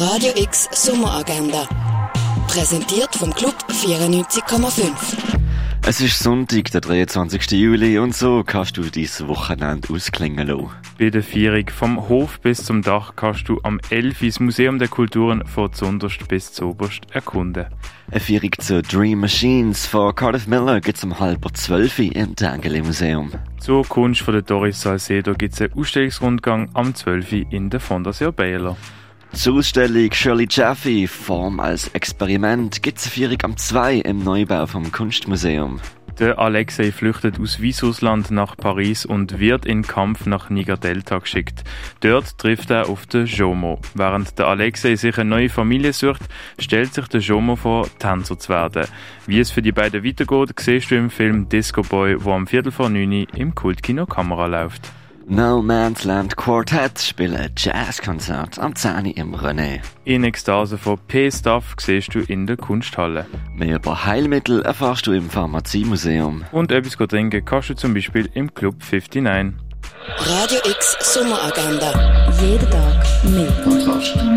Radio X Sommeragenda. Präsentiert vom Club 94,5. Es ist Sonntag, der 23. Juli, und so kannst du dieses Wochenende ausklingen lassen. Bei der Feierung vom Hof bis zum Dach kannst du am 11. das Museum der Kulturen von zunderst bis zoberst erkunden. Eine Feierung zu Dream Machines von Cardiff Miller gibt es um halb zwölf im Tangeli Museum. Zur Kunst von der Doris Salcedo gibt es einen Ausstellungsrundgang am 12. in der Fondation Baylor. Zur Ausstellung Shirley Jaffe, Form als Experiment, gibt es am 2 im Neubau vom Kunstmuseum. Der Alexei flüchtet aus Weißrussland nach Paris und wird in Kampf nach Niger Delta geschickt. Dort trifft er auf den Jomo. Während der Alexei sich eine neue Familie sucht, stellt sich der Jomo vor, Tänzer zu werden. Wie es für die beiden weitergeht, siehst du im Film Disco Boy, wo am Viertel vor neun im Kultkino Kamera läuft. No Man's Land Quartet spielen Jazzkonzert am 10 im René. In Ekstase von P-Stuff siehst du in der Kunsthalle. Mehr über Heilmittel erfährst du im Pharmaziemuseum. Und etwas trinken kannst du zum Beispiel im Club 59. Radio X Sommeragenda. Jeden Tag mehr.